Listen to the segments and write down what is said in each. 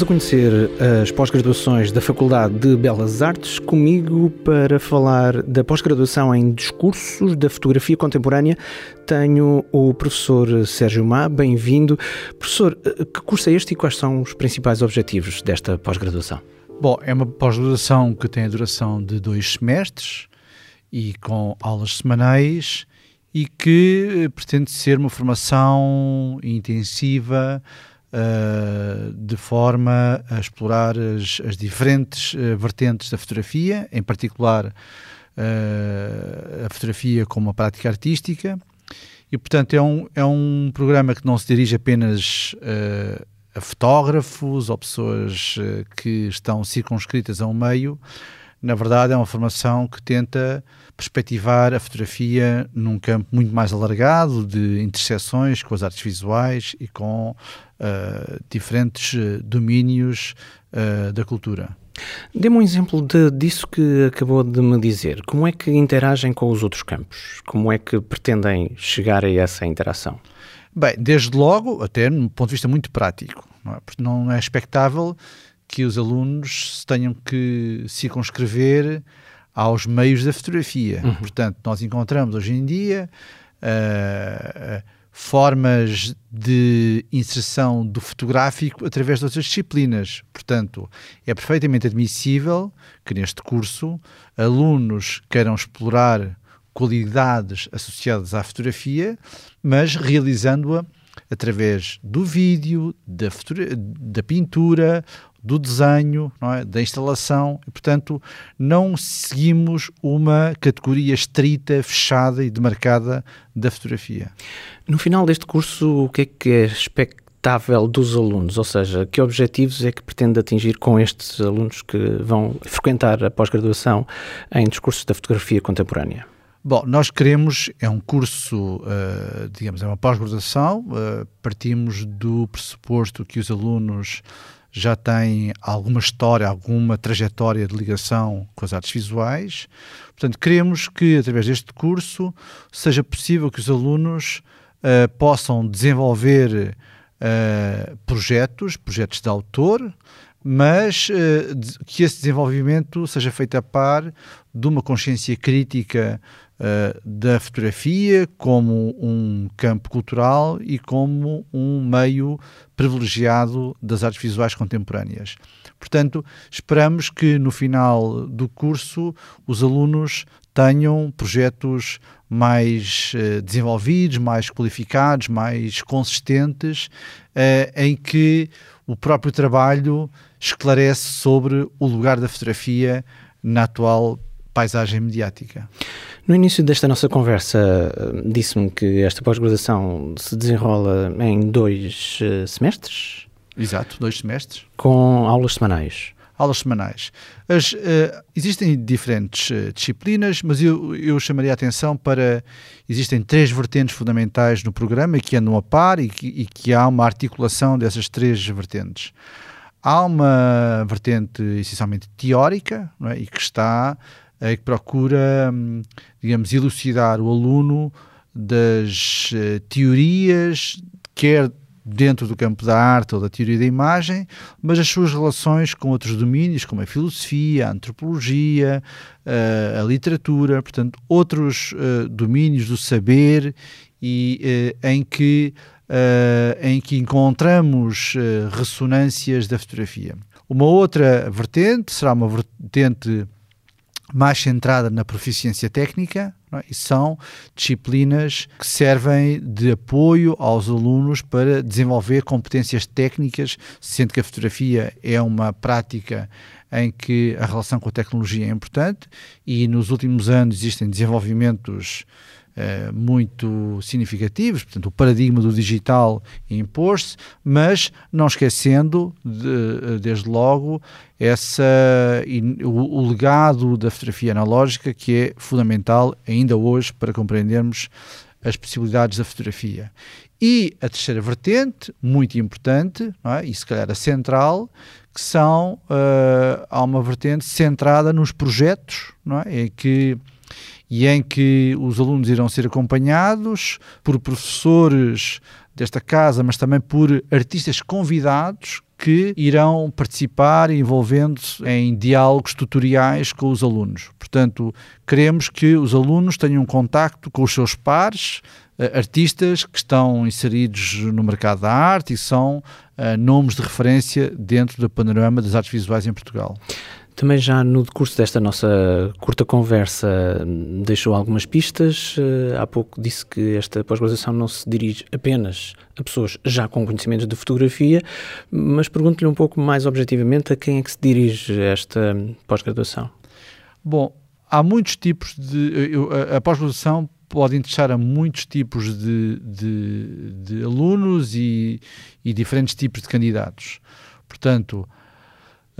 Vamos a conhecer as pós-graduações da Faculdade de Belas Artes, comigo para falar da pós-graduação em Discursos da Fotografia Contemporânea. Tenho o professor Sérgio Má, bem-vindo. Professor, que curso é este e quais são os principais objetivos desta pós-graduação? Bom, é uma pós-graduação que tem a duração de dois semestres e com aulas semanais e que pretende ser uma formação intensiva uh, de forma a explorar as, as diferentes uh, vertentes da fotografia, em particular uh, a fotografia como uma prática artística. E, portanto, é um, é um programa que não se dirige apenas a fotógrafos ou pessoas que estão circunscritas a um meio. Na verdade, é uma formação que tenta perspectivar a fotografia num campo muito mais alargado de interseções com as artes visuais e com uh, diferentes eh, domínios uh, da cultura. Dê-me um exemplo de, disso que acabou de me dizer. Como é que interagem com os outros campos? Como é que pretendem chegar a essa interação? Bem, desde logo, até num ponto de vista muito prático, não é, Porque não é expectável que os alunos tenham que circunscrever aos meios da fotografia. Uhum. Portanto, nós encontramos hoje em dia uh, formas de inserção do fotográfico através de outras disciplinas. Portanto, é perfeitamente admissível que neste curso alunos queiram explorar qualidades associadas à fotografia, mas realizando-a através do vídeo, da, da pintura do desenho, é? da instalação, e, portanto, não seguimos uma categoria estrita, fechada e demarcada da fotografia. No final deste curso, o que é que é expectável dos alunos? Ou seja, que objetivos é que pretende atingir com estes alunos que vão frequentar a pós-graduação em discursos da fotografia contemporânea? Bom, nós queremos, é um curso, uh, digamos, é uma pós-graduação, uh, partimos do pressuposto que os alunos já têm alguma história, alguma trajetória de ligação com as artes visuais. Portanto, queremos que, através deste curso, seja possível que os alunos uh, possam desenvolver uh, projetos, projetos de autor, mas uh, que esse desenvolvimento seja feito a par de uma consciência crítica uh, da fotografia como um campo cultural e como um meio privilegiado das artes visuais contemporâneas. Portanto, esperamos que no final do curso os alunos tenham projetos mais uh, desenvolvidos, mais qualificados, mais consistentes, uh, em que o próprio trabalho esclarece sobre o lugar da fotografia na atual paisagem mediática. No início desta nossa conversa, disse-me que esta pós-graduação se desenrola em dois uh, semestres? Exato, dois semestres. Com aulas semanais? Aulas semanais. As, uh, existem diferentes uh, disciplinas, mas eu, eu chamaria a atenção para. Existem três vertentes fundamentais no programa que andam a par e que, e que há uma articulação dessas três vertentes. Há uma vertente essencialmente teórica é? e que está é, que procura, hum, digamos, elucidar o aluno das uh, teorias, quer dentro do campo da arte ou da teoria da imagem, mas as suas relações com outros domínios, como a filosofia, a antropologia, uh, a literatura, portanto, outros uh, domínios do saber e em que em que encontramos ressonâncias da fotografia. Uma outra vertente será uma vertente mais centrada na proficiência técnica é? e são disciplinas que servem de apoio aos alunos para desenvolver competências técnicas, sendo que a fotografia é uma prática em que a relação com a tecnologia é importante e nos últimos anos existem desenvolvimentos eh, muito significativos, portanto, o paradigma do digital impôs-se, mas não esquecendo, de, desde logo, essa, o, o legado da fotografia analógica, que é fundamental ainda hoje para compreendermos as possibilidades da fotografia. E a terceira vertente, muito importante, é? e se calhar a central, que são, uh, há uma vertente centrada nos projetos, não é? em que e em que os alunos irão ser acompanhados por professores desta casa, mas também por artistas convidados que irão participar envolvendo-se em diálogos tutoriais com os alunos. Portanto, queremos que os alunos tenham contacto com os seus pares, uh, artistas que estão inseridos no mercado da arte e são uh, nomes de referência dentro do panorama das artes visuais em Portugal. Também já no decurso desta nossa curta conversa deixou algumas pistas. Eh, há pouco disse que esta pós-graduação não se dirige apenas a pessoas já com conhecimentos de fotografia, mas pergunto-lhe um pouco mais objetivamente a quem é que se dirige esta pós-graduação. Bom, há muitos tipos de. A pós-graduação pode interessar a muitos tipos de, de, de alunos e, e diferentes tipos de candidatos. Portanto,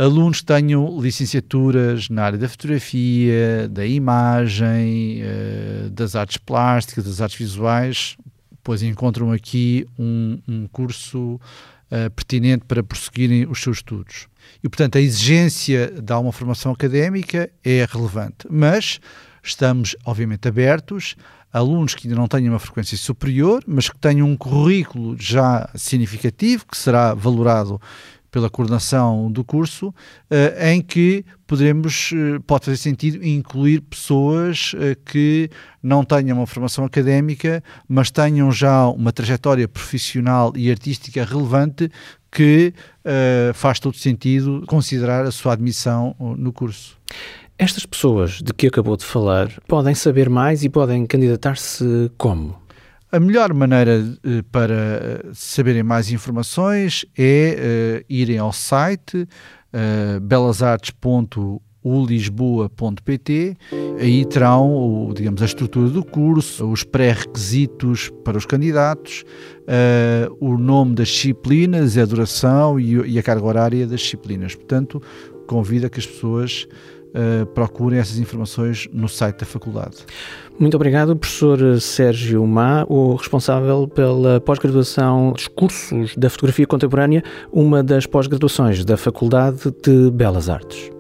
alunos que tenham licenciaturas na área da fotografia, da imagem, uh, das artes plásticas, das artes visuais, pois encontram aqui um, um curso uh, pertinente para prosseguirem os seus estudos. E, portanto, a exigência de uma formação académica é relevante, mas estamos, obviamente, abertos a alunos que ainda não tenham uma frequência superior, mas que tenham um currículo já significativo, que será valorado pela coordenação do curso, eh, em que poderemos, eh, pode fazer sentido incluir pessoas eh, que não tenham uma formação académica, mas tenham já uma trajetória profissional e artística relevante que faz todo sentido considerar a sua admissão no curso. Estas pessoas de que acabou de falar podem saber mais e podem candidatar-se como? A melhor maneira uh, para eh, saberem mais informações é uh, irem ao site belasartes.ulisboa.pt aí terão o, digamos, a estrutura do curso, os pré-requisitos para os candidatos, uh, o nome das disciplinas, a duração e, e, a carga horária das disciplinas. Portanto, convido que as pessoas uh, procurem essas informações no site da faculdade. Muito obrigado, professor Sérgio Má, o responsável pela pós-graduação dos cursos da fotografia contemporânea, uma das pós-graduações da Faculdade de Belas Artes.